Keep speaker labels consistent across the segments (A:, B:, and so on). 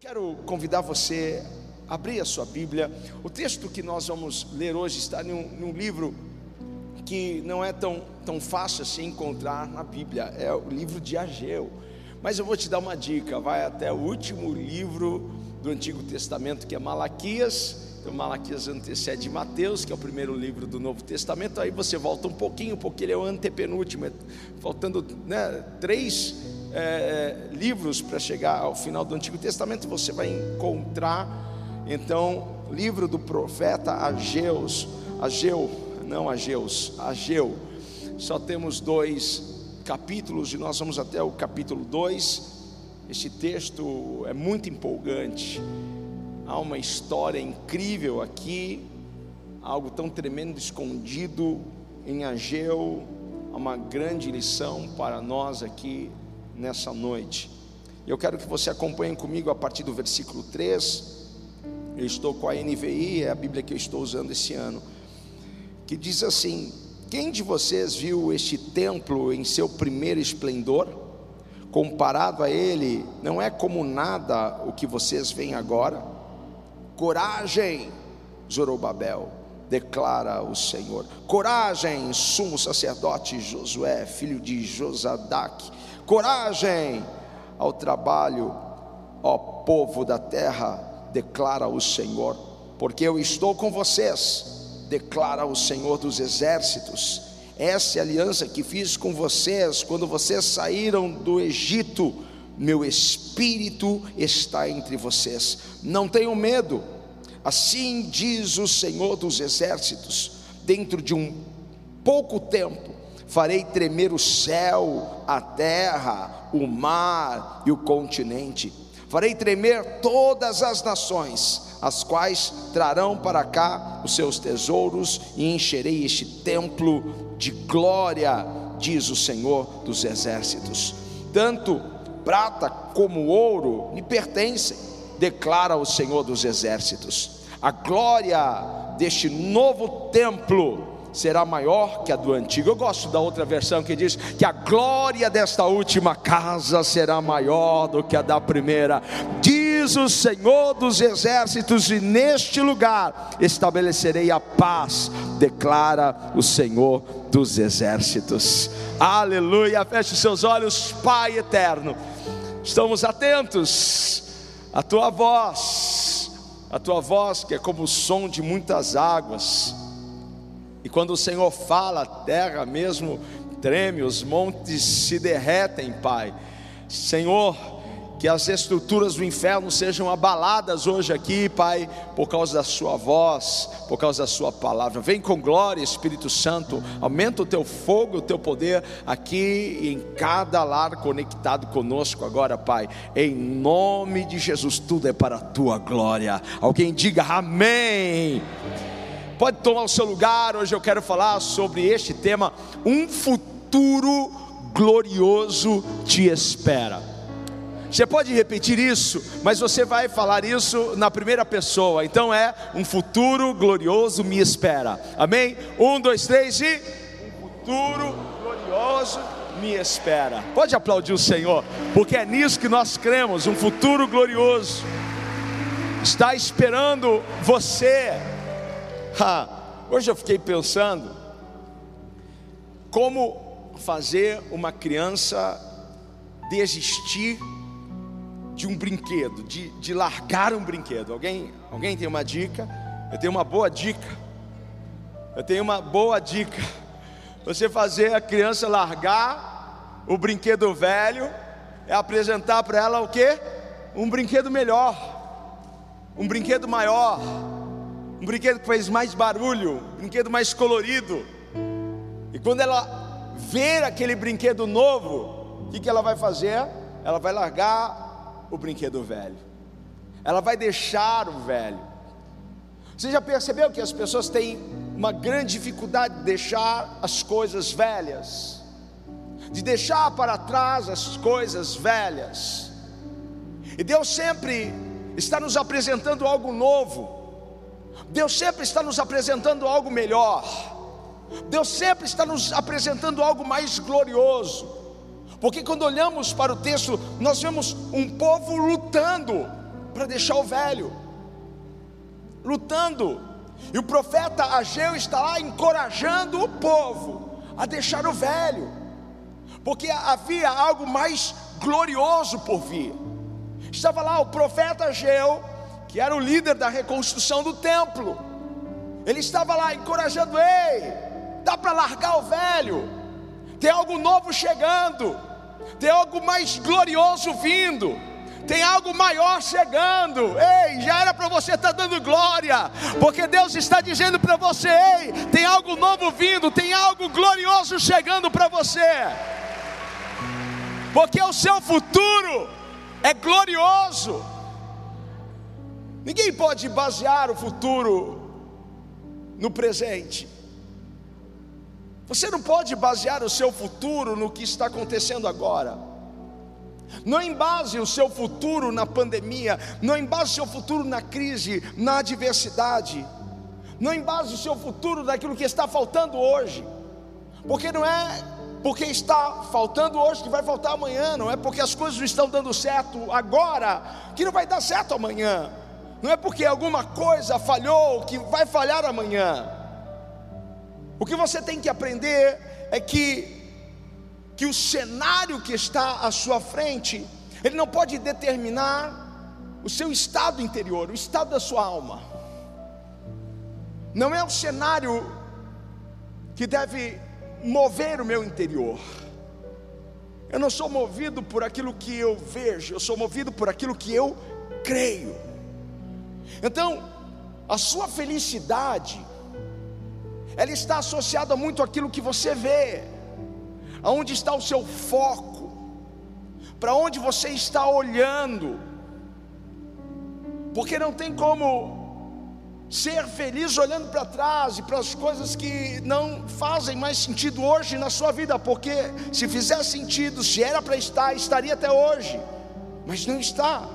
A: Quero convidar você a abrir a sua Bíblia. O texto que nós vamos ler hoje está num, num livro que não é tão, tão fácil assim encontrar na Bíblia, é o livro de Ageu. Mas eu vou te dar uma dica: vai até o último livro do Antigo Testamento, que é Malaquias. Então, Malaquias antecede Mateus, que é o primeiro livro do Novo Testamento. Aí você volta um pouquinho, porque ele é o antepenúltimo, é faltando né, três é, livros para chegar ao final do Antigo Testamento, você vai encontrar então livro do profeta Ageus, Ageu, não Ageus, Ageu. Só temos dois capítulos e nós vamos até o capítulo 2. Este texto é muito empolgante. Há uma história incrível aqui, algo tão tremendo escondido em Ageu, uma grande lição para nós aqui nessa noite. Eu quero que você acompanhe comigo a partir do versículo 3. Eu estou com a NVI, é a Bíblia que eu estou usando esse ano, que diz assim: Quem de vocês viu este templo em seu primeiro esplendor? Comparado a ele, não é como nada o que vocês veem agora. Coragem, Zorobabel, declara o Senhor. Coragem, sumo sacerdote Josué, filho de Josadaque Coragem ao trabalho, ó povo da terra, declara o Senhor, porque eu estou com vocês, declara o Senhor dos exércitos. Essa é aliança que fiz com vocês quando vocês saíram do Egito. Meu espírito está entre vocês. Não tenham medo. Assim diz o Senhor dos exércitos. Dentro de um pouco tempo farei tremer o céu, a terra, o mar e o continente. Farei tremer todas as nações, as quais trarão para cá os seus tesouros, e encherei este templo de glória, diz o Senhor dos exércitos. Tanto prata como ouro me pertencem, declara o Senhor dos exércitos. A glória deste novo templo será maior que a do antigo. Eu gosto da outra versão que diz que a glória desta última casa será maior do que a da primeira. Diz o Senhor dos exércitos, e neste lugar estabelecerei a paz, declara o Senhor dos exércitos. Aleluia. Feche seus olhos, Pai eterno. Estamos atentos à tua voz, a tua voz que é como o som de muitas águas e quando o Senhor fala, a terra mesmo treme, os montes se derretem, Pai. Senhor, que as estruturas do inferno sejam abaladas hoje aqui, Pai, por causa da Sua voz, por causa da Sua palavra. Vem com glória, Espírito Santo, aumenta o Teu fogo, o Teu poder aqui em cada lar conectado conosco agora, Pai. Em nome de Jesus, tudo é para a Tua glória. Alguém diga amém. Pode tomar o seu lugar. Hoje eu quero falar sobre este tema: um futuro glorioso te espera. Você pode repetir isso, mas você vai falar isso na primeira pessoa. Então é um futuro glorioso me espera. Amém? Um, dois, três e um futuro glorioso me espera. Pode aplaudir o Senhor, porque é nisso que nós cremos. Um futuro glorioso está esperando você Ha, hoje eu fiquei pensando como fazer uma criança desistir de um brinquedo, de, de largar um brinquedo. Alguém, alguém tem uma dica? Eu tenho uma boa dica. Eu tenho uma boa dica. Você fazer a criança largar o brinquedo velho é apresentar para ela o que? Um brinquedo melhor, um brinquedo maior um brinquedo que faz mais barulho, um brinquedo mais colorido. E quando ela ver aquele brinquedo novo, o que, que ela vai fazer? Ela vai largar o brinquedo velho, ela vai deixar o velho. Você já percebeu que as pessoas têm uma grande dificuldade de deixar as coisas velhas, de deixar para trás as coisas velhas, e Deus sempre está nos apresentando algo novo. Deus sempre está nos apresentando algo melhor. Deus sempre está nos apresentando algo mais glorioso. Porque quando olhamos para o texto, nós vemos um povo lutando para deixar o velho, lutando. E o profeta Ageu está lá encorajando o povo a deixar o velho, porque havia algo mais glorioso por vir. Estava lá o profeta Ageu, que era o líder da reconstrução do templo. Ele estava lá encorajando: ei, dá para largar o velho, tem algo novo chegando, tem algo mais glorioso vindo tem algo maior chegando. Ei, já era para você estar tá dando glória, porque Deus está dizendo para você: ei, tem algo novo vindo, tem algo glorioso chegando para você, porque o seu futuro é glorioso. Ninguém pode basear o futuro no presente. Você não pode basear o seu futuro no que está acontecendo agora. Não embase o seu futuro na pandemia, não embase o seu futuro na crise, na adversidade, não embase o seu futuro naquilo que está faltando hoje, porque não é porque está faltando hoje que vai faltar amanhã, não é porque as coisas não estão dando certo agora que não vai dar certo amanhã, não é porque alguma coisa falhou que vai falhar amanhã. O que você tem que aprender é que que o cenário que está à sua frente, ele não pode determinar o seu estado interior, o estado da sua alma. Não é o cenário que deve mover o meu interior. Eu não sou movido por aquilo que eu vejo, eu sou movido por aquilo que eu creio. Então, a sua felicidade, ela está associada muito àquilo que você vê aonde está o seu foco, para onde você está olhando, porque não tem como ser feliz olhando para trás e para as coisas que não fazem mais sentido hoje na sua vida, porque se fizer sentido, se era para estar, estaria até hoje, mas não está.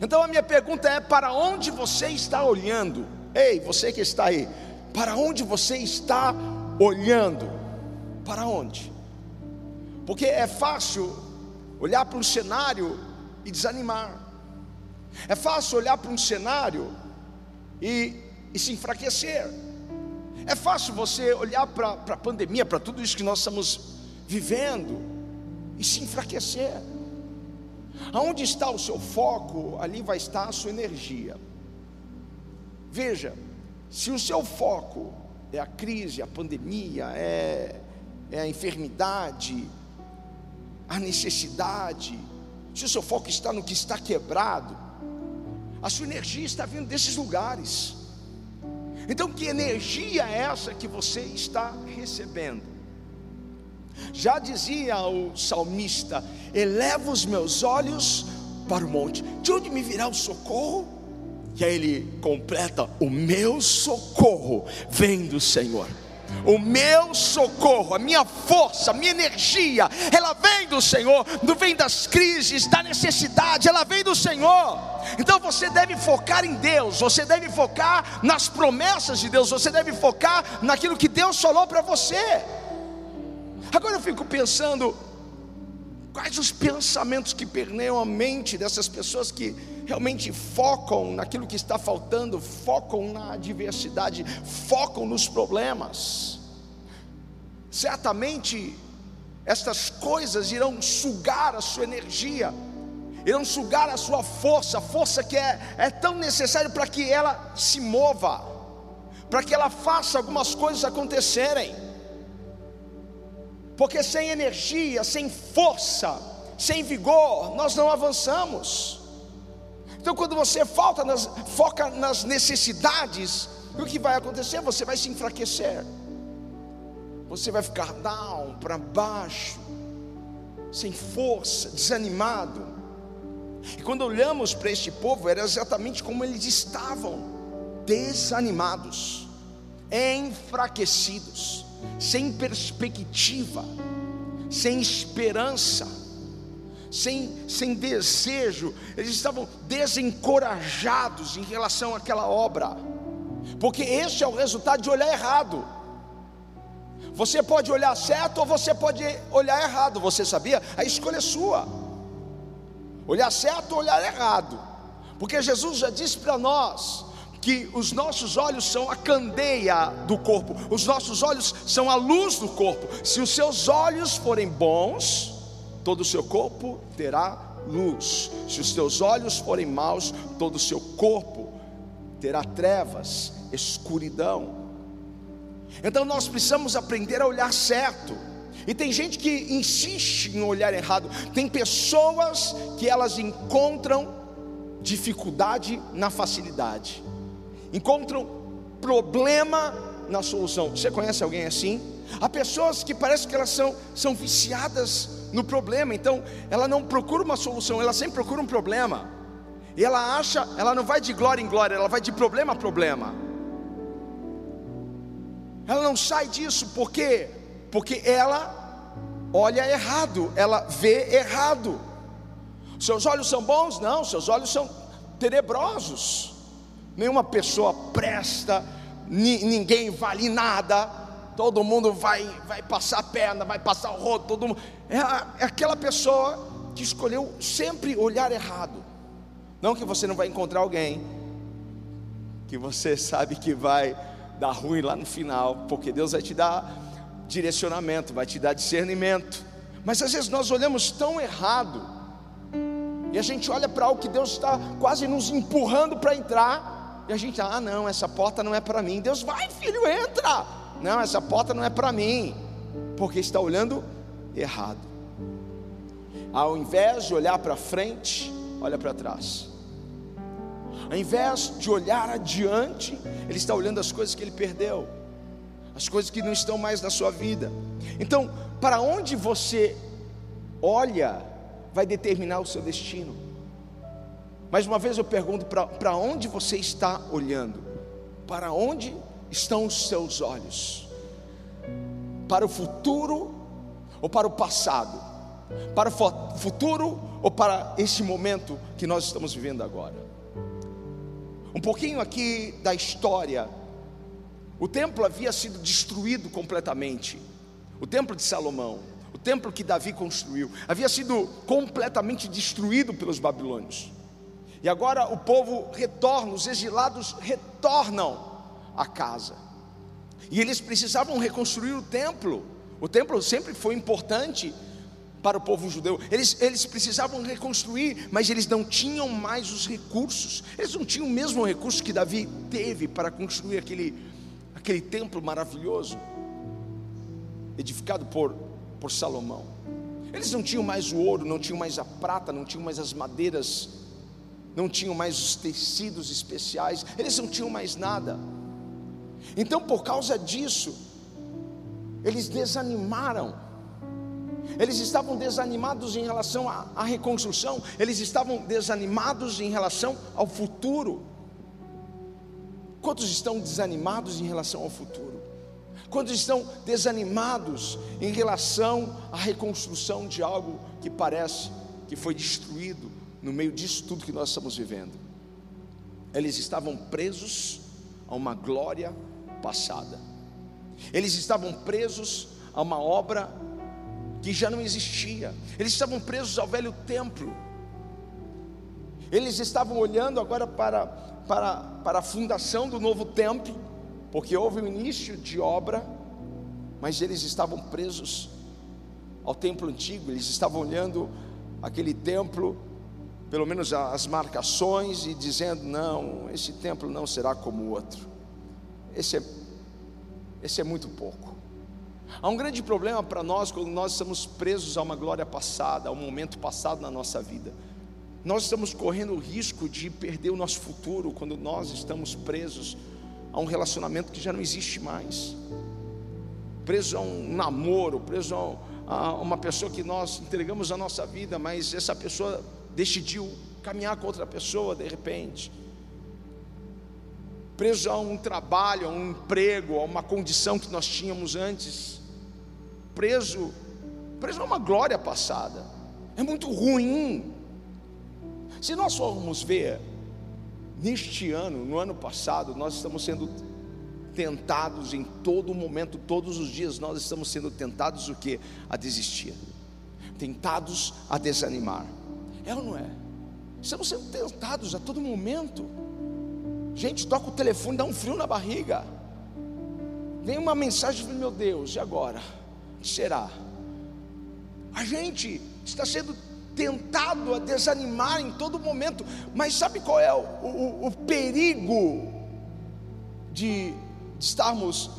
A: Então a minha pergunta é: para onde você está olhando? Ei, você que está aí, para onde você está olhando? para onde? Porque é fácil olhar para um cenário e desanimar, é fácil olhar para um cenário e, e se enfraquecer, é fácil você olhar para a pandemia, para tudo isso que nós estamos vivendo e se enfraquecer. Aonde está o seu foco, ali vai estar a sua energia. Veja, se o seu foco é a crise, a pandemia, é é a enfermidade, a necessidade, se o seu foco está no que está quebrado, a sua energia está vindo desses lugares. Então, que energia é essa que você está recebendo? Já dizia o salmista: eleva os meus olhos para o monte, de onde me virá o socorro? E aí ele completa: o meu socorro vem do Senhor. O meu socorro, a minha força, a minha energia, ela vem do Senhor, não vem das crises, da necessidade, ela vem do Senhor. Então você deve focar em Deus, você deve focar nas promessas de Deus, você deve focar naquilo que Deus falou para você. Agora eu fico pensando, quais os pensamentos que permeiam a mente dessas pessoas que realmente focam naquilo que está faltando, focam na adversidade, focam nos problemas. Certamente, estas coisas irão sugar a sua energia, irão sugar a sua força, a força que é, é tão necessária para que ela se mova, para que ela faça algumas coisas acontecerem. Porque sem energia, sem força, sem vigor, nós não avançamos. Então, quando você falta nas, foca nas necessidades, o que vai acontecer? Você vai se enfraquecer, você vai ficar down, para baixo, sem força, desanimado. E quando olhamos para este povo, era exatamente como eles estavam: desanimados, enfraquecidos, sem perspectiva, sem esperança sem, sem desejo, eles estavam desencorajados em relação àquela obra, porque esse é o resultado de olhar errado. Você pode olhar certo ou você pode olhar errado, você sabia? A escolha é sua. olhar certo ou olhar errado, porque Jesus já disse para nós que os nossos olhos são a candeia do corpo, os nossos olhos são a luz do corpo. Se os seus olhos forem bons, todo o seu corpo terá luz. Se os teus olhos forem maus, todo o seu corpo terá trevas, escuridão. Então nós precisamos aprender a olhar certo. E tem gente que insiste em olhar errado. Tem pessoas que elas encontram dificuldade na facilidade encontram problema na solução. Você conhece alguém assim? Há pessoas que parece que elas são, são viciadas no problema, então ela não procura uma solução, ela sempre procura um problema. E ela acha, ela não vai de glória em glória, ela vai de problema a problema. Ela não sai disso, por quê? Porque ela olha errado, ela vê errado. Seus olhos são bons? Não, seus olhos são tenebrosos nenhuma pessoa presta, ninguém vale nada, todo mundo vai, vai passar a perna, vai passar o rodo, todo mundo. É, é aquela pessoa que escolheu sempre olhar errado. Não que você não vai encontrar alguém que você sabe que vai dar ruim lá no final, porque Deus vai te dar direcionamento, vai te dar discernimento. Mas às vezes nós olhamos tão errado, e a gente olha para algo que Deus está quase nos empurrando para entrar, e a gente, ah, não, essa porta não é para mim. Deus, vai, filho, entra. Não, essa porta não é para mim, porque está olhando errado. Ao invés de olhar para frente, olha para trás. Ao invés de olhar adiante, ele está olhando as coisas que ele perdeu, as coisas que não estão mais na sua vida. Então, para onde você olha, vai determinar o seu destino. Mais uma vez eu pergunto: para onde você está olhando? Para onde estão os seus olhos? Para o futuro ou para o passado? Para o futuro ou para esse momento que nós estamos vivendo agora? Um pouquinho aqui da história. O templo havia sido destruído completamente. O templo de Salomão, o templo que Davi construiu, havia sido completamente destruído pelos babilônios. E agora o povo retorna, os exilados retornam à casa. E eles precisavam reconstruir o templo. O templo sempre foi importante para o povo judeu. Eles, eles precisavam reconstruir, mas eles não tinham mais os recursos. Eles não tinham o mesmo recurso que Davi teve para construir aquele, aquele templo maravilhoso, edificado por, por Salomão. Eles não tinham mais o ouro, não tinham mais a prata, não tinham mais as madeiras não tinham mais os tecidos especiais, eles não tinham mais nada. Então, por causa disso, eles desanimaram. Eles estavam desanimados em relação à, à reconstrução, eles estavam desanimados em relação ao futuro. Quantos estão desanimados em relação ao futuro? Quantos estão desanimados em relação à reconstrução de algo que parece que foi destruído no meio disso tudo que nós estamos vivendo. Eles estavam presos a uma glória passada. Eles estavam presos a uma obra que já não existia. Eles estavam presos ao velho templo. Eles estavam olhando agora para, para, para a fundação do novo templo, porque houve o início de obra, mas eles estavam presos ao templo antigo, eles estavam olhando aquele templo pelo menos as marcações e dizendo: não, esse templo não será como o outro. Esse é, esse é muito pouco. Há um grande problema para nós quando nós estamos presos a uma glória passada, a um momento passado na nossa vida. Nós estamos correndo o risco de perder o nosso futuro quando nós estamos presos a um relacionamento que já não existe mais, preso a um namoro, preso a uma pessoa que nós entregamos a nossa vida, mas essa pessoa decidiu caminhar com outra pessoa de repente, preso a um trabalho, a um emprego, a uma condição que nós tínhamos antes, preso, preso a uma glória passada. É muito ruim. Se nós formos ver, neste ano, no ano passado, nós estamos sendo tentados em todo momento, todos os dias, nós estamos sendo tentados o que? A desistir, tentados a desanimar. É ou não é? Estamos sendo tentados a todo momento. Gente, toca o telefone, dá um frio na barriga. Vem uma mensagem, meu Deus, e agora? O que será? A gente está sendo tentado a desanimar em todo momento, mas sabe qual é o, o, o perigo de estarmos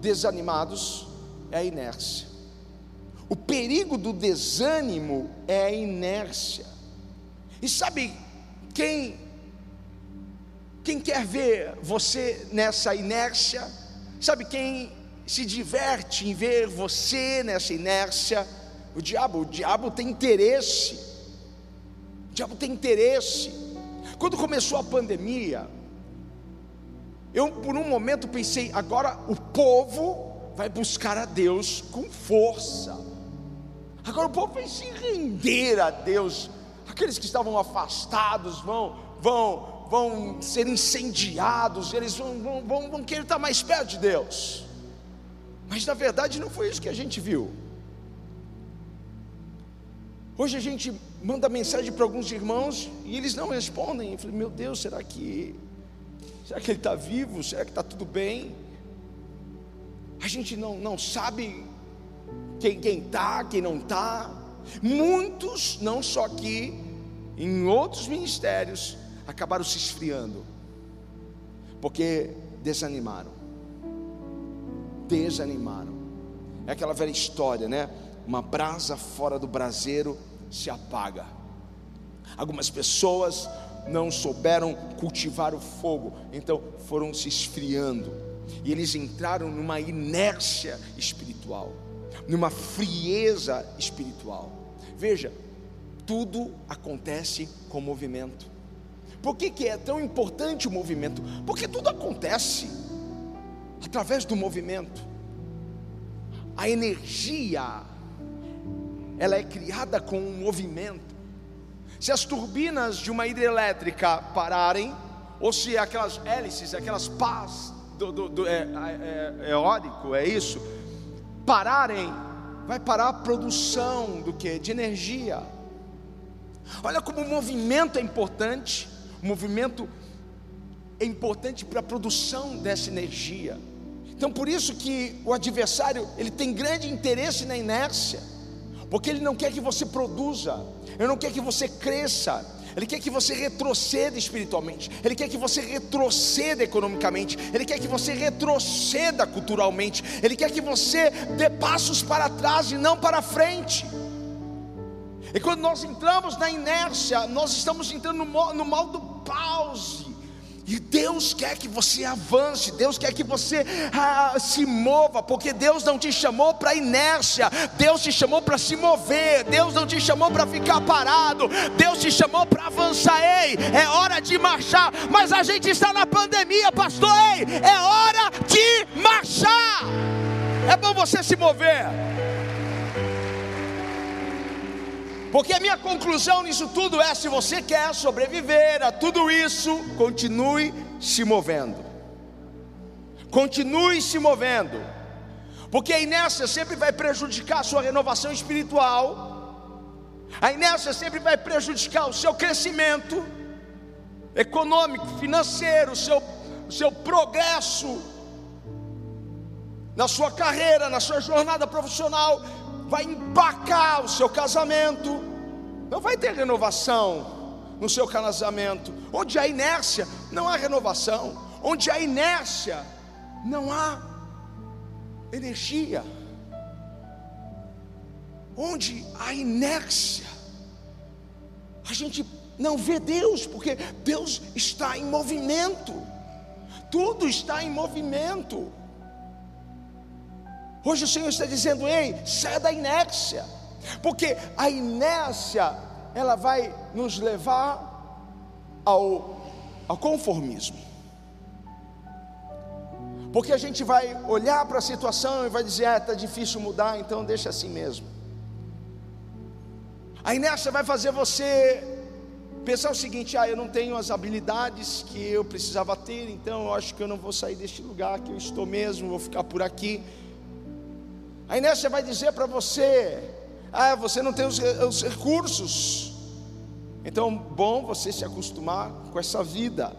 A: desanimados? É a inércia. O perigo do desânimo é a inércia. E sabe quem quem quer ver você nessa inércia? Sabe quem se diverte em ver você nessa inércia? O diabo, o diabo tem interesse. O diabo tem interesse. Quando começou a pandemia, eu por um momento pensei, agora o povo vai buscar a Deus com força. Agora o povo vai se render a Deus. Aqueles que estavam afastados vão, vão, vão ser incendiados, eles vão, vão, vão, vão querer estar mais perto de Deus. Mas na verdade não foi isso que a gente viu. Hoje a gente manda mensagem para alguns irmãos e eles não respondem. Eu falei, meu Deus, será que será que ele está vivo? Será que está tudo bem? A gente não, não sabe quem quem está, quem não está. Muitos, não só aqui, em outros ministérios, acabaram se esfriando, porque desanimaram. Desanimaram. É aquela velha história, né? Uma brasa fora do braseiro se apaga. Algumas pessoas não souberam cultivar o fogo, então foram se esfriando, e eles entraram numa inércia espiritual, numa frieza espiritual. Veja, tudo acontece com movimento. Por que, que é tão importante o movimento? Porque tudo acontece através do movimento. A energia, ela é criada com um movimento. Se as turbinas de uma hidrelétrica pararem, ou se aquelas hélices, aquelas pás do, do, do é, é, é, eólico, é isso, pararem, vai parar a produção do que? De energia. Olha como o movimento é importante. O movimento é importante para a produção dessa energia. Então, por isso que o adversário ele tem grande interesse na inércia, porque ele não quer que você produza, ele não quer que você cresça, ele quer que você retroceda espiritualmente, ele quer que você retroceda economicamente, ele quer que você retroceda culturalmente, ele quer que você dê passos para trás e não para frente. E quando nós entramos na inércia, nós estamos entrando no, no modo pause. E Deus quer que você avance, Deus quer que você ah, se mova, porque Deus não te chamou para inércia, Deus te chamou para se mover, Deus não te chamou para ficar parado, Deus te chamou para avançar. Ei, é hora de marchar, mas a gente está na pandemia, pastor. Ei, é hora de marchar. É bom você se mover. Porque a minha conclusão nisso tudo é: se você quer sobreviver a tudo isso, continue se movendo. Continue se movendo. Porque a inércia sempre vai prejudicar a sua renovação espiritual. A inércia sempre vai prejudicar o seu crescimento econômico, financeiro, o seu, o seu progresso na sua carreira, na sua jornada profissional vai empacar o seu casamento, não vai ter renovação no seu casamento. Onde há inércia, não há renovação. Onde há inércia, não há energia. Onde há inércia, a gente não vê Deus, porque Deus está em movimento. Tudo está em movimento. Hoje o Senhor está dizendo: ei, saia da inércia, porque a inércia ela vai nos levar ao, ao conformismo. Porque a gente vai olhar para a situação e vai dizer: ah, está difícil mudar, então deixa assim mesmo. A inércia vai fazer você pensar o seguinte: ah, eu não tenho as habilidades que eu precisava ter, então eu acho que eu não vou sair deste lugar que eu estou mesmo, vou ficar por aqui. A inércia vai dizer para você: ah, você não tem os, os recursos, Então, bom você se acostumar com essa vida.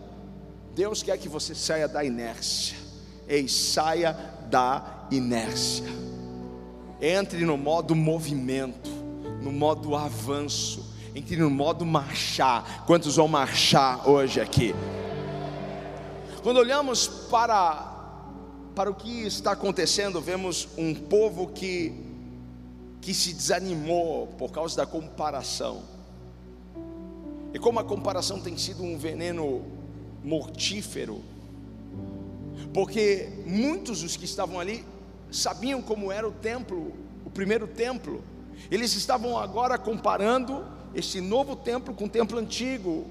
A: Deus quer que você saia da inércia. Ei, saia da inércia. Entre no modo movimento, no modo avanço. Entre no modo marchar. Quantos vão marchar hoje aqui? Quando olhamos para para o que está acontecendo, vemos um povo que que se desanimou por causa da comparação. E como a comparação tem sido um veneno mortífero, porque muitos dos que estavam ali sabiam como era o templo, o primeiro templo. Eles estavam agora comparando este novo templo com o templo antigo.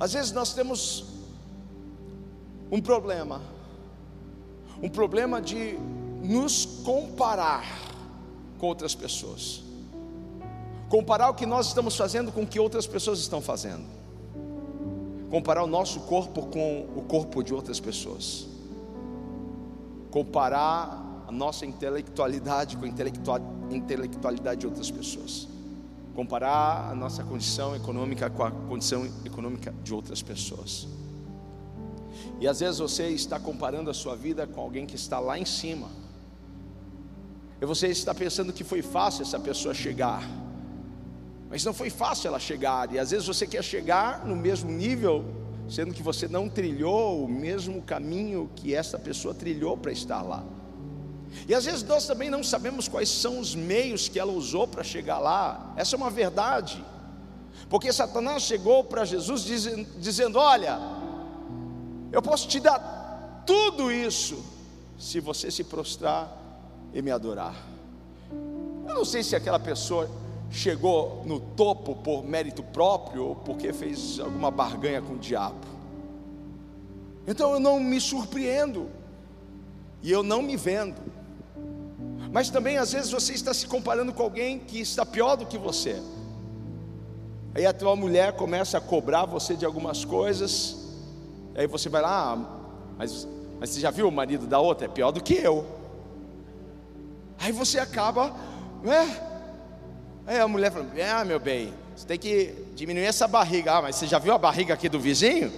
A: Às vezes nós temos um problema, um problema de nos comparar com outras pessoas, comparar o que nós estamos fazendo com o que outras pessoas estão fazendo, comparar o nosso corpo com o corpo de outras pessoas, comparar a nossa intelectualidade com a intelectualidade de outras pessoas, comparar a nossa condição econômica com a condição econômica de outras pessoas. E às vezes você está comparando a sua vida com alguém que está lá em cima e você está pensando que foi fácil essa pessoa chegar. Mas não foi fácil ela chegar. E às vezes você quer chegar no mesmo nível, sendo que você não trilhou o mesmo caminho que essa pessoa trilhou para estar lá. E às vezes nós também não sabemos quais são os meios que ela usou para chegar lá. Essa é uma verdade. Porque Satanás chegou para Jesus dizendo, Olha, eu posso te dar tudo isso se você se prostrar e me adorar. Eu não sei se aquela pessoa chegou no topo por mérito próprio ou porque fez alguma barganha com o diabo. Então eu não me surpreendo e eu não me vendo. Mas também às vezes você está se comparando com alguém que está pior do que você. Aí a tua mulher começa a cobrar você de algumas coisas. Aí você vai lá, ah, mas, mas você já viu o marido da outra? É pior do que eu. Aí você acaba, né? Aí a mulher fala: Ah, meu bem, você tem que diminuir essa barriga. Ah, mas você já viu a barriga aqui do vizinho?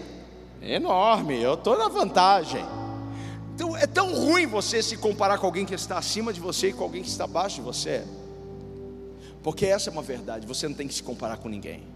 A: É enorme, eu estou na vantagem. Então é tão ruim você se comparar com alguém que está acima de você e com alguém que está abaixo de você. Porque essa é uma verdade, você não tem que se comparar com ninguém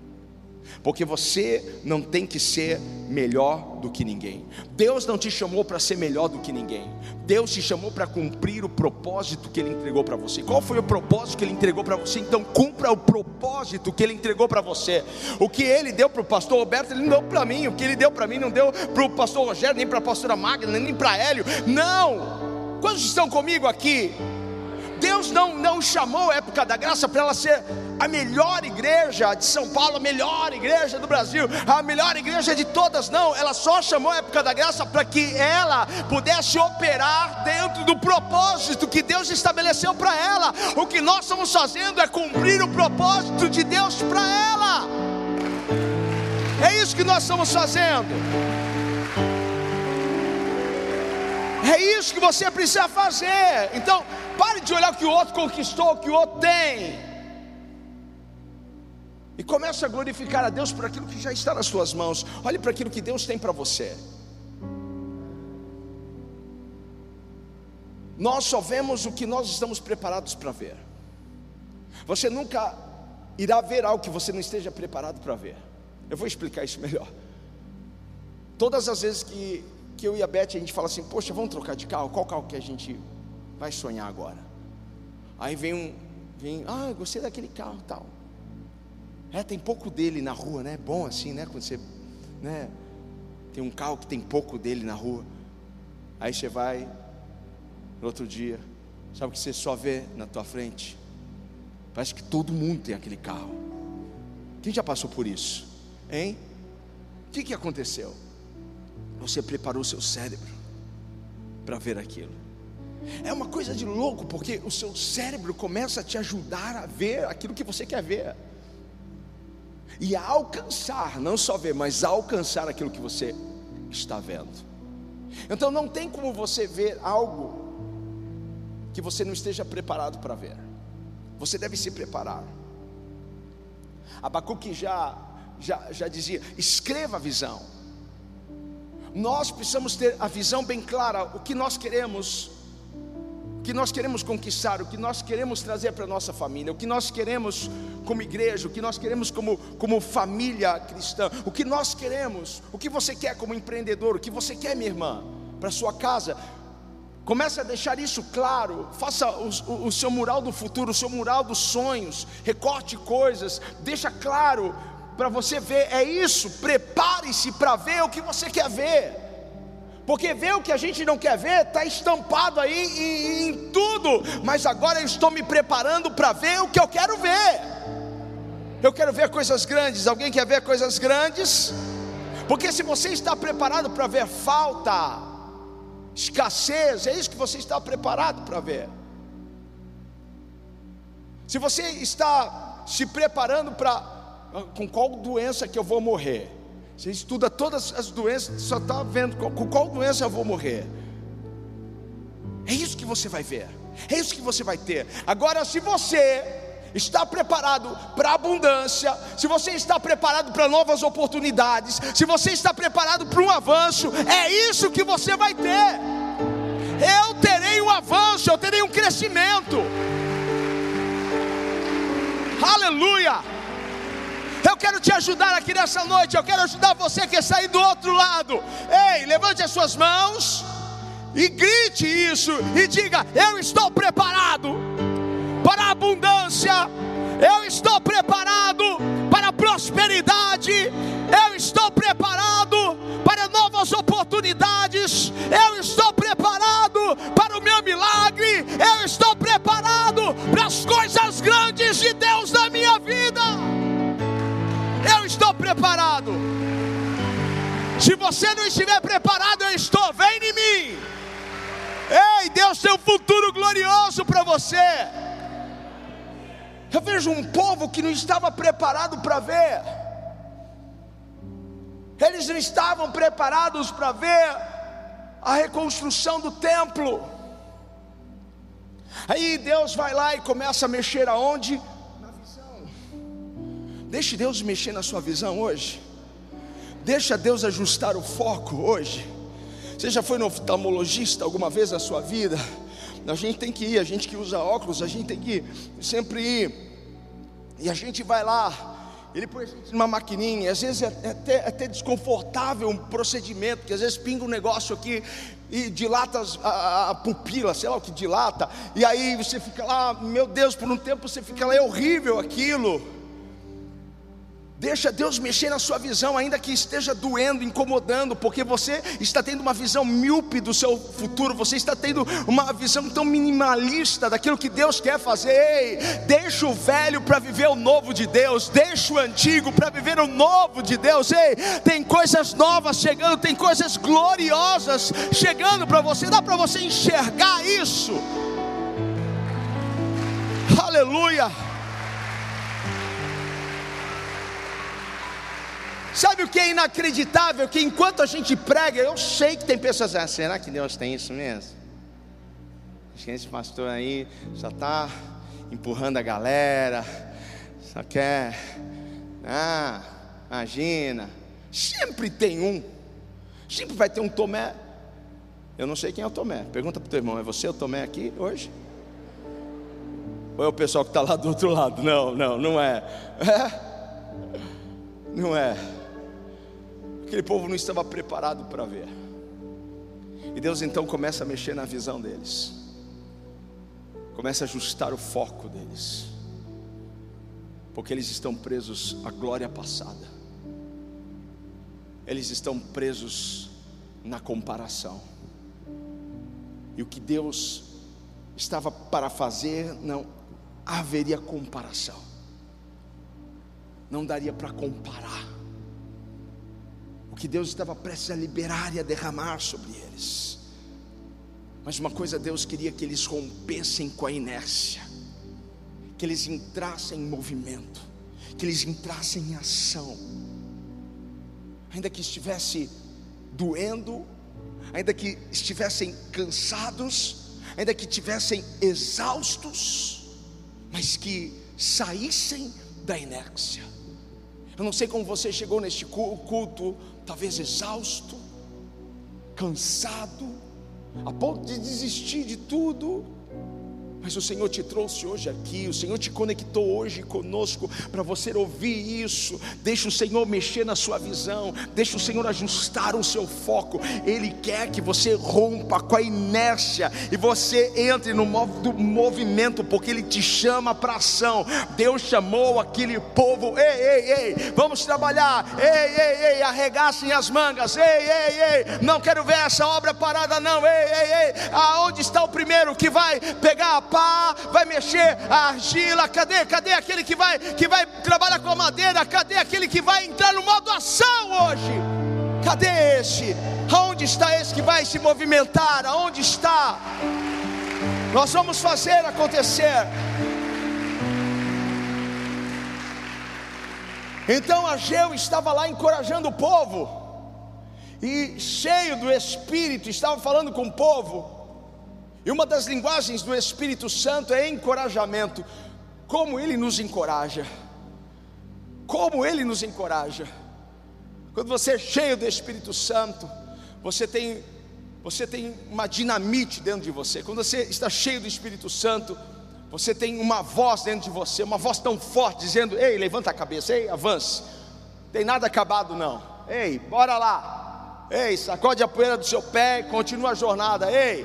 A: porque você não tem que ser melhor do que ninguém. Deus não te chamou para ser melhor do que ninguém. Deus te chamou para cumprir o propósito que Ele entregou para você. Qual foi o propósito que Ele entregou para você? Então cumpra o propósito que Ele entregou para você. O que Ele deu para o pastor Roberto, Ele não deu para mim. O que Ele deu para mim não deu para o pastor Rogério, nem para a pastora Magna, nem para Hélio. Não. Quantos estão comigo aqui? Deus não, não chamou a época da graça para ela ser a melhor igreja de São Paulo, a melhor igreja do Brasil, a melhor igreja de todas, não. Ela só chamou a época da graça para que ela pudesse operar dentro do propósito que Deus estabeleceu para ela. O que nós estamos fazendo é cumprir o propósito de Deus para ela. É isso que nós estamos fazendo. É isso que você precisa fazer. Então, pare de olhar o que o outro conquistou, o que o outro tem. E comece a glorificar a Deus por aquilo que já está nas suas mãos. Olhe para aquilo que Deus tem para você. Nós só vemos o que nós estamos preparados para ver. Você nunca irá ver algo que você não esteja preparado para ver. Eu vou explicar isso melhor. Todas as vezes que que eu e a Beth a gente fala assim: Poxa, vamos trocar de carro? Qual carro que a gente vai sonhar agora? Aí vem um, vem, ah, gostei daquele carro tal. É, tem pouco dele na rua, né? É bom assim, né? Quando você, né? Tem um carro que tem pouco dele na rua. Aí você vai, no outro dia, sabe o que você só vê na tua frente? Parece que todo mundo tem aquele carro. Quem já passou por isso? Hein? O que, que aconteceu? Você preparou seu cérebro para ver aquilo. É uma coisa de louco, porque o seu cérebro começa a te ajudar a ver aquilo que você quer ver. E a alcançar, não só ver, mas alcançar aquilo que você está vendo. Então não tem como você ver algo que você não esteja preparado para ver. Você deve se preparar. Abacuque já, já, já dizia: escreva a visão. Nós precisamos ter a visão bem clara, o que nós queremos, o que nós queremos conquistar, o que nós queremos trazer para a nossa família, o que nós queremos como igreja, o que nós queremos como, como família cristã, o que nós queremos, o que você quer como empreendedor, o que você quer, minha irmã, para sua casa. Comece a deixar isso claro. Faça o, o, o, seu mural do futuro, o seu mural dos sonhos. Recorte coisas. Deixa claro para você ver. É isso. Prepare-se para ver o que você quer ver. Porque ver o que a gente não quer ver está estampado aí em, em tudo. Mas agora eu estou me preparando para ver o que eu quero ver. Eu quero ver coisas grandes. Alguém quer ver coisas grandes? Porque se você está preparado para ver falta, escassez, é isso que você está preparado para ver. Se você está se preparando para com qual doença que eu vou morrer, você estuda todas as doenças, só está vendo com qual doença eu vou morrer. É isso que você vai ver, é isso que você vai ter. Agora, se você está preparado para abundância, se você está preparado para novas oportunidades, se você está preparado para um avanço, é isso que você vai ter. Eu terei um avanço, eu terei um crescimento. Aleluia! Eu quero te ajudar aqui nessa noite. Eu quero ajudar você que sair do outro lado. Ei, levante as suas mãos e grite isso e diga: Eu estou preparado para a abundância, eu estou preparado para a prosperidade, eu estou preparado para novas oportunidades, eu estou preparado para o meu milagre, eu estou preparado para as coisas grandes de Deus na minha vida. Eu estou preparado. Se você não estiver preparado, eu estou, vem em mim. Ei, Deus tem um futuro glorioso para você. Eu vejo um povo que não estava preparado para ver. Eles não estavam preparados para ver a reconstrução do templo. Aí Deus vai lá e começa a mexer aonde? Deixe Deus mexer na sua visão hoje. Deixa Deus ajustar o foco hoje. Você já foi no oftalmologista alguma vez na sua vida? A gente tem que ir, a gente que usa óculos, a gente tem que sempre ir. E a gente vai lá, ele põe a gente numa maquininha, às vezes é até, é até desconfortável um procedimento, porque às vezes pinga um negócio aqui e dilata a, a, pupila, sei lá o que dilata, e aí você fica lá, meu Deus, por um tempo você fica lá, é horrível aquilo. Deixa Deus mexer na sua visão, ainda que esteja doendo, incomodando, porque você está tendo uma visão míope do seu futuro, você está tendo uma visão tão minimalista daquilo que Deus quer fazer. Ei, deixa o velho para viver o novo de Deus, deixa o antigo para viver o novo de Deus. Ei, tem coisas novas chegando, tem coisas gloriosas chegando para você, dá para você enxergar isso. Aleluia. Sabe o que é inacreditável? Que enquanto a gente prega, eu sei que tem pessoas assim, será que Deus tem isso mesmo? Acho que esse pastor aí só está empurrando a galera, só quer, ah, imagina, sempre tem um, sempre vai ter um Tomé. Eu não sei quem é o Tomé, pergunta para o teu irmão, é você o Tomé aqui hoje? Ou é o pessoal que está lá do outro lado? Não, não, não é. é. Não é. Aquele povo não estava preparado para ver. E Deus então começa a mexer na visão deles, começa a ajustar o foco deles, porque eles estão presos à glória passada, eles estão presos na comparação, e o que Deus estava para fazer, não haveria comparação, não daria para comparar que Deus estava prestes a liberar e a derramar sobre eles. Mas uma coisa Deus queria que eles rompessem com a inércia, que eles entrassem em movimento, que eles entrassem em ação, ainda que estivesse doendo, ainda que estivessem cansados, ainda que estivessem exaustos, mas que saíssem da inércia. Eu não sei como você chegou neste culto, talvez exausto, cansado, a ponto de desistir de tudo. Mas o Senhor te trouxe hoje aqui, o Senhor te conectou hoje conosco para você ouvir isso. Deixa o Senhor mexer na sua visão, deixa o Senhor ajustar o seu foco. Ele quer que você rompa com a inércia e você entre no movimento, porque Ele te chama para ação. Deus chamou aquele povo, ei, ei, ei, vamos trabalhar, ei, ei, ei, arregassem as mangas, ei, ei, ei, não quero ver essa obra parada, não, ei, ei, ei, aonde está o primeiro que vai pegar a pá, vai mexer a argila. Cadê? Cadê aquele que vai que vai trabalhar com a madeira? Cadê aquele que vai entrar no modo ação hoje? Cadê esse? Aonde está esse que vai se movimentar? Aonde está? Nós vamos fazer acontecer. Então Ageu estava lá encorajando o povo, e cheio do Espírito, estava falando com o povo. E uma das linguagens do Espírito Santo é encorajamento. Como ele nos encoraja. Como ele nos encoraja. Quando você é cheio do Espírito Santo, você tem você tem uma dinamite dentro de você. Quando você está cheio do Espírito Santo, você tem uma voz dentro de você, uma voz tão forte dizendo: "Ei, levanta a cabeça, ei, avance. Tem nada acabado não. Ei, bora lá. Ei, sacode a poeira do seu pé, continua a jornada. Ei,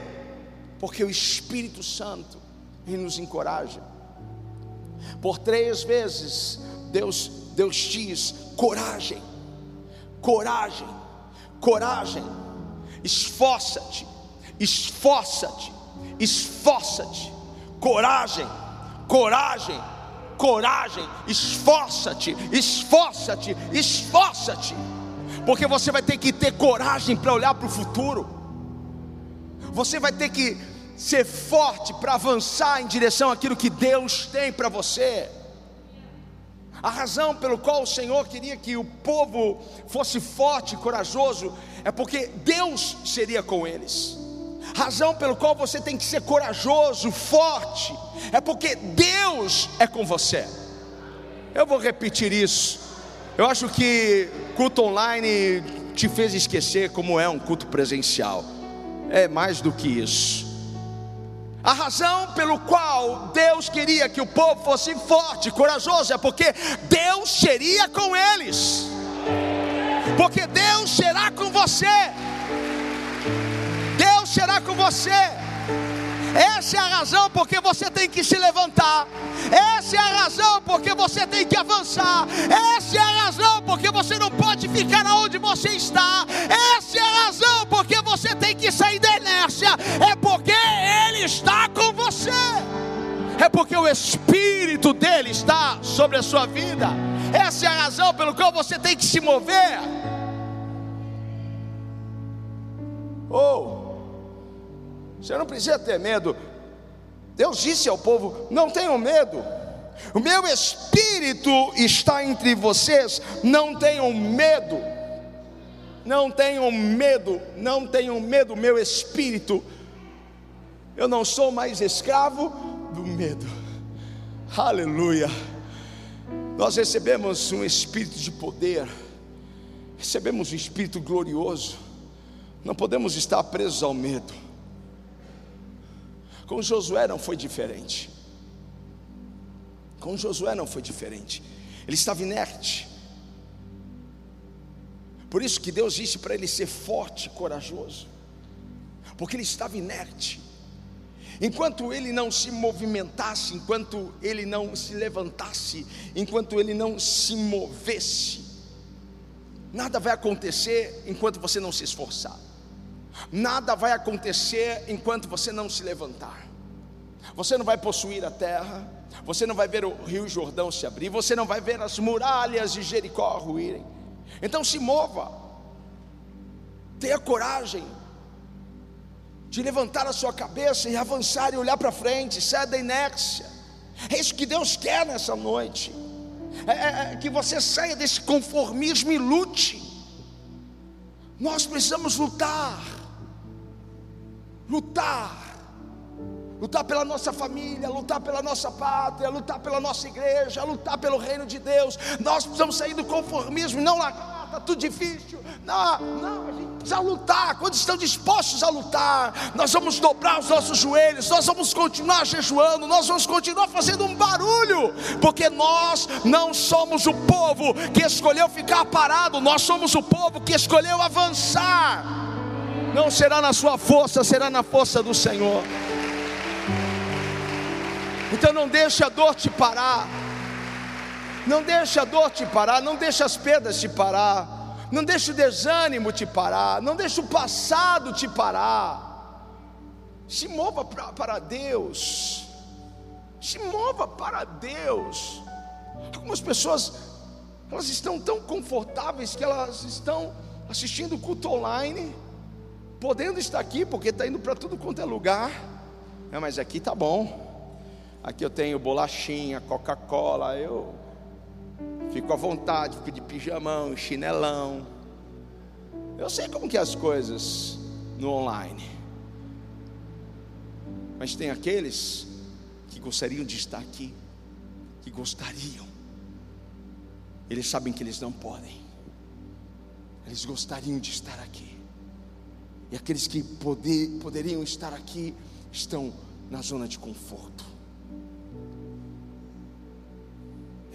A: porque o Espírito Santo nos encoraja. Por três vezes Deus Deus diz coragem, coragem, coragem. Esforça-te, esforça-te, esforça-te. Coragem, coragem, coragem. Esforça-te, esforça-te, esforça-te. Porque você vai ter que ter coragem para olhar para o futuro. Você vai ter que ser forte para avançar em direção àquilo que Deus tem para você. A razão pelo qual o Senhor queria que o povo fosse forte corajoso é porque Deus seria com eles. Razão pelo qual você tem que ser corajoso, forte, é porque Deus é com você. Eu vou repetir isso. Eu acho que culto online te fez esquecer como é um culto presencial é mais do que isso. A razão pelo qual Deus queria que o povo fosse forte, corajoso, é porque Deus seria com eles. Porque Deus será com você. Deus será com você. Essa é a razão porque você tem que se levantar. Essa é a razão porque você tem que avançar. Essa é a razão porque você não pode ficar onde você está. Essa é a razão porque você tem que sair da inércia. É porque Ele está com você. É porque o Espírito dele está sobre a sua vida. Essa é a razão pelo qual você tem que se mover. Oh, você não precisa ter medo. Deus disse ao povo: não tenham medo. O meu espírito está entre vocês. Não tenham medo. Não tenham medo. Não tenham medo. Meu espírito. Eu não sou mais escravo do medo. Aleluia. Nós recebemos um espírito de poder. Recebemos um espírito glorioso. Não podemos estar presos ao medo. Com Josué não foi diferente. Com Josué não foi diferente. Ele estava inerte. Por isso que Deus disse para ele ser forte e corajoso. Porque ele estava inerte. Enquanto ele não se movimentasse, enquanto ele não se levantasse, enquanto ele não se movesse, nada vai acontecer enquanto você não se esforçar. Nada vai acontecer enquanto você não se levantar. Você não vai possuir a terra, você não vai ver o rio Jordão se abrir, você não vai ver as muralhas de Jericó ruírem. Então se mova, tenha coragem de levantar a sua cabeça e avançar e olhar para frente, saia da inércia. É isso que Deus quer nessa noite. É, é, é que você saia desse conformismo e lute. Nós precisamos lutar lutar. Lutar pela nossa família, lutar pela nossa pátria, lutar pela nossa igreja, lutar pelo reino de Deus. Nós precisamos sair do conformismo não largar, está tudo difícil. Não, não, a gente precisa lutar. Quando estão dispostos a lutar, nós vamos dobrar os nossos joelhos, nós vamos continuar jejuando, nós vamos continuar fazendo um barulho, porque nós não somos o povo que escolheu ficar parado, nós somos o povo que escolheu avançar. Não será na sua força, será na força do Senhor. Então não deixe a dor te parar. Não deixe a dor te parar, não deixe as perdas te parar. Não deixe o desânimo te parar, não deixe o passado te parar. Se mova pra, para Deus. Se mova para Deus. Algumas pessoas elas estão tão confortáveis que elas estão assistindo o culto online, podendo estar aqui porque está indo para tudo quanto é lugar. É, mas aqui tá bom. Aqui eu tenho bolachinha, Coca-Cola, eu fico à vontade, fico de pijamão, chinelão. Eu sei como que é as coisas no online. Mas tem aqueles que gostariam de estar aqui, que gostariam. Eles sabem que eles não podem. Eles gostariam de estar aqui. E aqueles que poder, poderiam estar aqui estão na zona de conforto.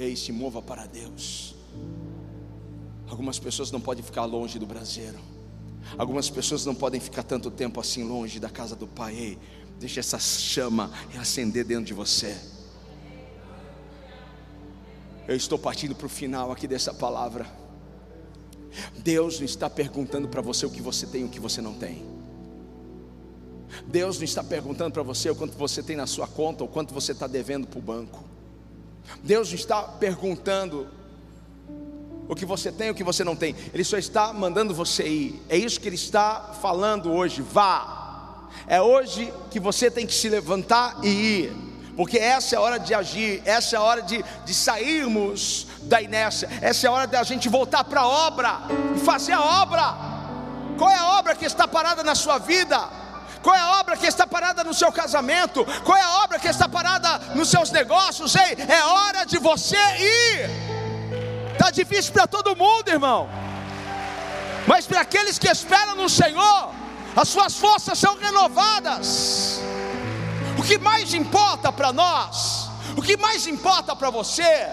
A: Ei, se mova para Deus. Algumas pessoas não podem ficar longe do braseiro. Algumas pessoas não podem ficar tanto tempo assim longe da casa do Pai. Ei, deixa essa chama acender dentro de você. Eu estou partindo para o final aqui dessa palavra. Deus não está perguntando para você o que você tem e o que você não tem. Deus não está perguntando para você o quanto você tem na sua conta ou quanto você está devendo para o banco. Deus está perguntando o que você tem, o que você não tem. Ele só está mandando você ir. É isso que ele está falando hoje. Vá. É hoje que você tem que se levantar e ir. Porque essa é a hora de agir, essa é a hora de, de sairmos da inércia, essa é a hora da gente voltar para a obra e fazer a obra. Qual é a obra que está parada na sua vida? Qual é a obra que está parada no seu casamento? Qual é a obra que está parada nos seus negócios? Ei, é hora de você ir. Está difícil para todo mundo, irmão. Mas para aqueles que esperam no Senhor, as suas forças são renovadas. O que mais importa para nós, o que mais importa para você,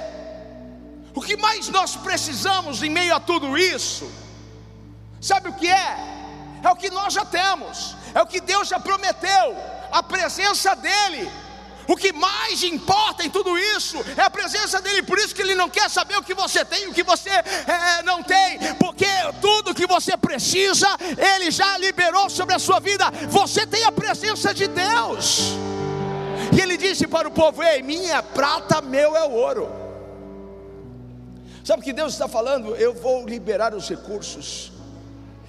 A: o que mais nós precisamos em meio a tudo isso, sabe o que é? É o que nós já temos é o que Deus já prometeu, a presença dEle. O que mais importa em tudo isso é a presença dele. Por isso que ele não quer saber o que você tem, o que você é, não tem, porque tudo que você precisa, ele já liberou sobre a sua vida. Você tem a presença de Deus. E ele disse para o povo: Ei, minha prata, meu é o ouro. Sabe o que Deus está falando? Eu vou liberar os recursos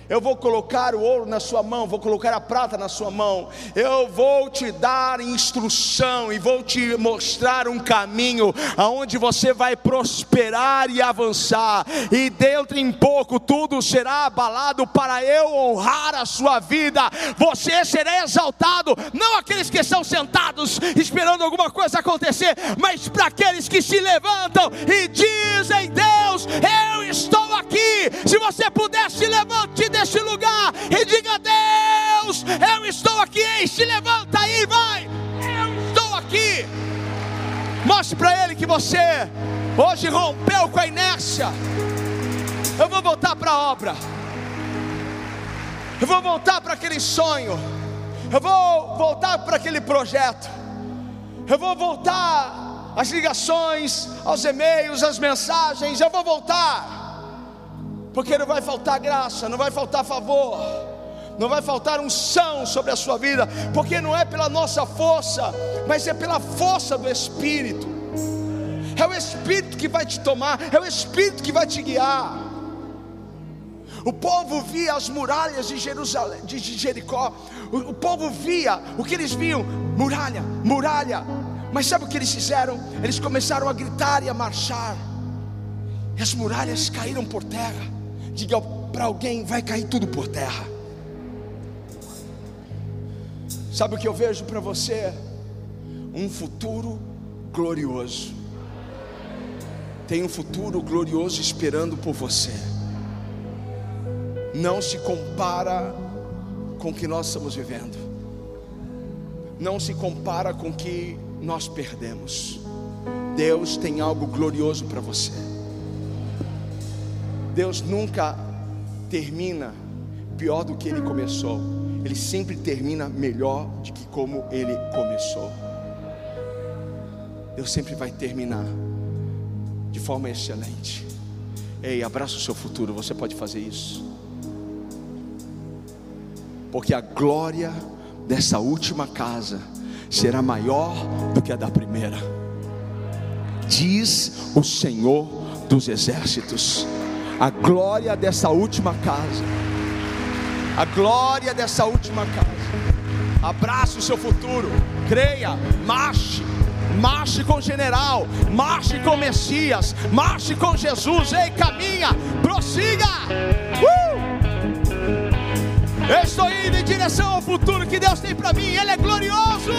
A: eu vou colocar o ouro na sua mão, vou colocar a prata na sua mão. Eu vou te dar instrução e vou te mostrar um caminho aonde você vai prosperar e avançar. E dentro em pouco tudo será abalado para eu honrar a sua vida. Você será exaltado, não aqueles que estão sentados esperando alguma coisa acontecer, mas para aqueles que se levantam e dizem: Deus, eu estou Se você puder se levante deste lugar e diga: Deus, eu estou aqui. Ei, se levanta aí, vai. Eu estou aqui. Mostre para Ele que você hoje rompeu com a inércia. Eu vou voltar para a obra. Eu vou voltar para aquele sonho. Eu vou voltar para aquele projeto. Eu vou voltar às ligações, aos e-mails, às mensagens. Eu vou voltar porque não vai faltar graça, não vai faltar favor, não vai faltar unção sobre a sua vida, porque não é pela nossa força, mas é pela força do Espírito. É o Espírito que vai te tomar, é o Espírito que vai te guiar. O povo via as muralhas de Jerusalém, de Jericó. O, o povo via o que eles viam: muralha, muralha. Mas sabe o que eles fizeram? Eles começaram a gritar e a marchar. E as muralhas caíram por terra. Diga para alguém: vai cair tudo por terra. Sabe o que eu vejo para você? um futuro glorioso. Tem um futuro glorioso esperando por você. Não se compara com o que nós estamos vivendo. Não se compara com o que nós perdemos. Deus tem algo glorioso para você. Deus nunca termina pior do que ele começou. Ele sempre termina melhor do que como ele começou. Deus sempre vai terminar de forma excelente. Ei, abraça o seu futuro, você pode fazer isso. Porque a glória dessa última casa será maior do que a da primeira. Diz o Senhor dos exércitos. A glória dessa última casa. A glória dessa última casa. Abraça o seu futuro. Creia, marche. Marche com o general, marche com o Messias, marche com Jesus. Ei, caminha, prossiga. Uh! Eu estou indo em direção ao futuro que Deus tem para mim. Ele é glorioso.